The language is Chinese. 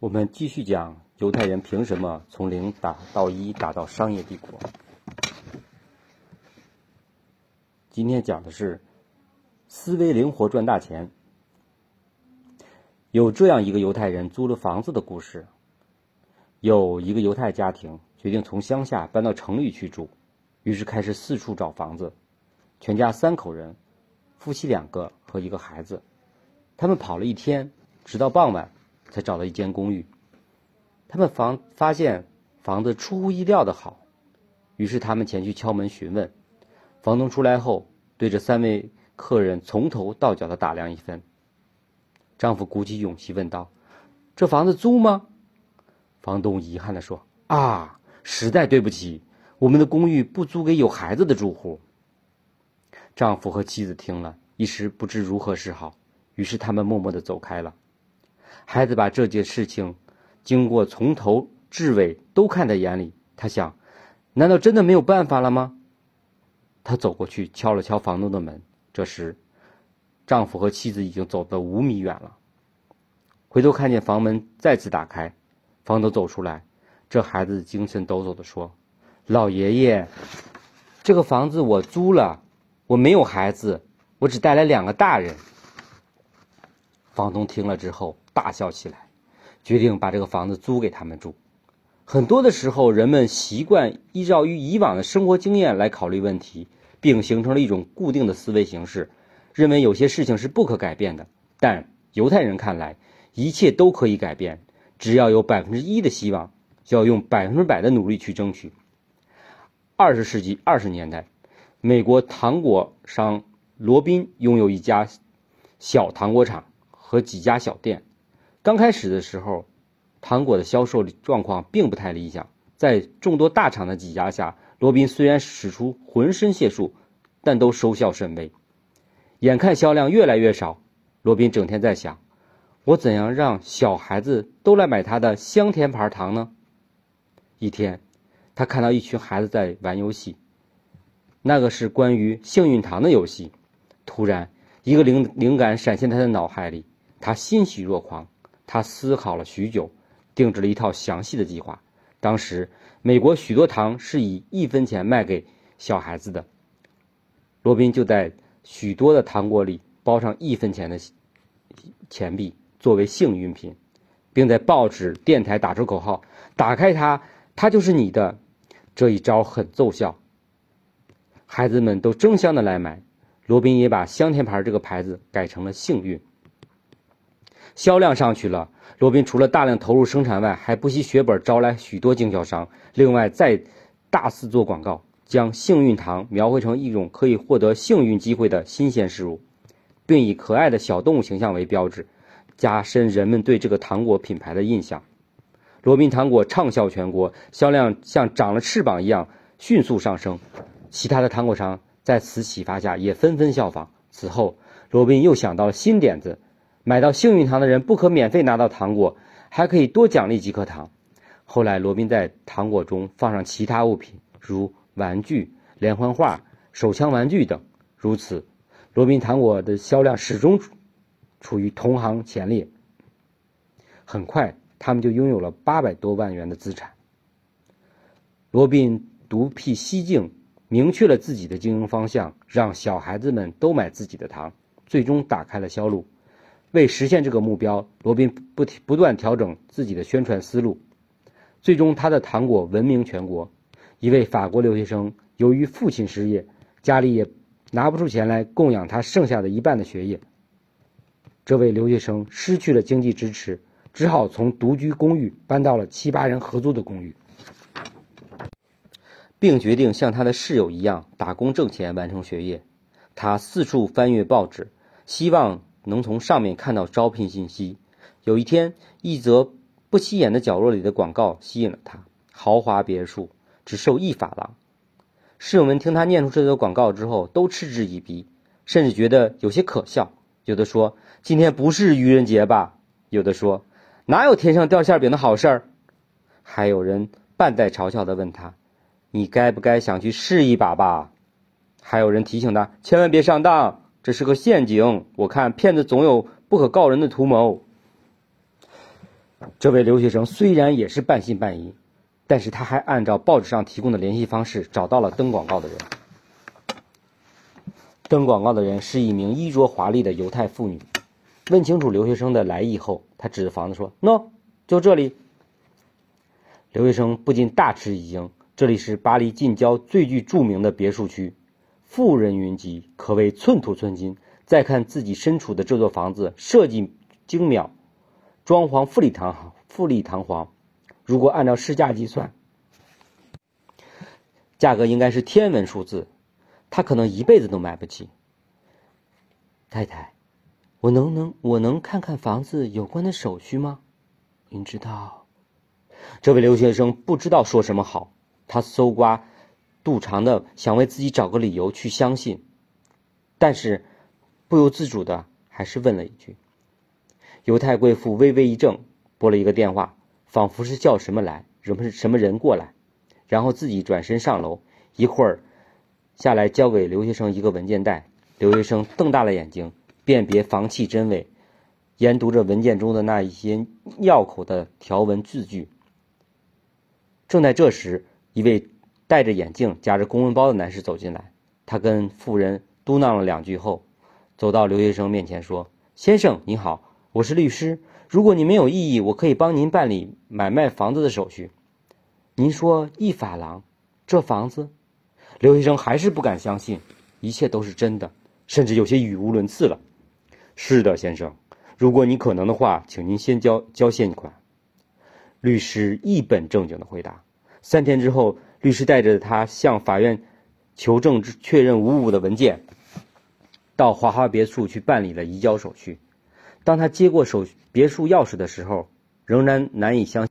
我们继续讲犹太人凭什么从零打到一，打到商业帝国。今天讲的是思维灵活赚大钱。有这样一个犹太人租了房子的故事。有一个犹太家庭决定从乡下搬到城里去住，于是开始四处找房子。全家三口人，夫妻两个和一个孩子，他们跑了一天，直到傍晚。才找到一间公寓，他们房发现房子出乎意料的好，于是他们前去敲门询问。房东出来后，对着三位客人从头到脚的打量一番。丈夫鼓起勇气问道：“这房子租吗？”房东遗憾地说：“啊，实在对不起，我们的公寓不租给有孩子的住户。”丈夫和妻子听了一时不知如何是好，于是他们默默地走开了。孩子把这件事情经过从头至尾都看在眼里，他想：难道真的没有办法了吗？他走过去敲了敲房东的门。这时，丈夫和妻子已经走得五米远了。回头看见房门再次打开，房东走出来，这孩子精神抖擞地说：“老爷爷，这个房子我租了，我没有孩子，我只带来两个大人。”房东听了之后。大笑起来，决定把这个房子租给他们住。很多的时候，人们习惯依照于以往的生活经验来考虑问题，并形成了一种固定的思维形式，认为有些事情是不可改变的。但犹太人看来，一切都可以改变，只要有百分之一的希望，就要用百分之百的努力去争取。二十世纪二十年代，美国糖果商罗宾拥有一家小糖果厂和几家小店。刚开始的时候，糖果的销售状况并不太理想。在众多大厂的挤压下，罗宾虽然使出浑身解数，但都收效甚微。眼看销量越来越少，罗宾整天在想：我怎样让小孩子都来买他的香甜牌糖呢？一天，他看到一群孩子在玩游戏，那个是关于幸运糖的游戏。突然，一个灵灵感闪现他的脑海里，他欣喜若狂。他思考了许久，定制了一套详细的计划。当时，美国许多糖是以一分钱卖给小孩子的。罗宾就在许多的糖果里包上一分钱的钱币作为幸运品，并在报纸、电台打出口号：“打开它，它就是你的。”这一招很奏效，孩子们都争相的来买。罗宾也把香甜牌这个牌子改成了幸运。销量上去了，罗宾除了大量投入生产外，还不惜血本招来许多经销商。另外，再大肆做广告，将幸运糖描绘成一种可以获得幸运机会的新鲜事物，并以可爱的小动物形象为标志，加深人们对这个糖果品牌的印象。罗宾糖果畅销全国，销量像长了翅膀一样迅速上升。其他的糖果商在此启发下也纷纷效仿。此后，罗宾又想到了新点子。买到幸运糖的人不可免费拿到糖果，还可以多奖励几颗糖。后来，罗宾在糖果中放上其他物品，如玩具、连环画、手枪玩具等。如此，罗宾糖果的销量始终处于同行前列。很快，他们就拥有了八百多万元的资产。罗宾独辟蹊径，明确了自己的经营方向，让小孩子们都买自己的糖，最终打开了销路。为实现这个目标，罗宾不不断调整自己的宣传思路，最终他的糖果闻名全国。一位法国留学生由于父亲失业，家里也拿不出钱来供养他剩下的一半的学业。这位留学生失去了经济支持，只好从独居公寓搬到了七八人合租的公寓，并决定像他的室友一样打工挣钱完成学业。他四处翻阅报纸，希望。能从上面看到招聘信息。有一天，一则不起眼的角落里的广告吸引了他：豪华别墅只收一法郎。室友们听他念出这则广告之后，都嗤之以鼻，甚至觉得有些可笑。有的说：“今天不是愚人节吧？”有的说：“哪有天上掉馅饼的好事儿？”还有人半带嘲笑地问他：“你该不该想去试一把吧？”还有人提醒他：“千万别上当。”这是个陷阱，我看骗子总有不可告人的图谋。这位留学生虽然也是半信半疑，但是他还按照报纸上提供的联系方式找到了登广告的人。登广告的人是一名衣着华丽的犹太妇女。问清楚留学生的来意后，他指着房子说：“No，就这里。”留学生不禁大吃一惊，这里是巴黎近郊最具著名的别墅区，富人云集，可谓寸土寸金。再看自己身处的这座房子，设计精妙，装潢富丽堂皇富丽堂皇。如果按照市价计算，价格应该是天文数字，他可能一辈子都买不起。太太，我能能我能看看房子有关的手续吗？您知道，这位留学生不知道说什么好，他搜刮肚肠的想为自己找个理由去相信，但是。不由自主的还是问了一句。犹太贵妇微微一怔，拨了一个电话，仿佛是叫什么来，什么什么人过来，然后自己转身上楼，一会儿下来交给留学生一个文件袋。留学生瞪大了眼睛，辨别房契真伪，研读着文件中的那一些拗口的条文字句。正在这时，一位戴着眼镜、夹着公文包的男士走进来，他跟妇人嘟囔了两句后。走到留学生面前说：“先生你好，我是律师。如果您没有异议，我可以帮您办理买卖房子的手续。您说一法郎，这房子？”留学生还是不敢相信，一切都是真的，甚至有些语无伦次了。“是的，先生，如果你可能的话，请您先交交现款。”律师一本正经的回答。三天之后，律师带着他向法院求证确认无误的文件。到华华别墅去办理了移交手续。当他接过手别墅钥匙的时候，仍然难以相信。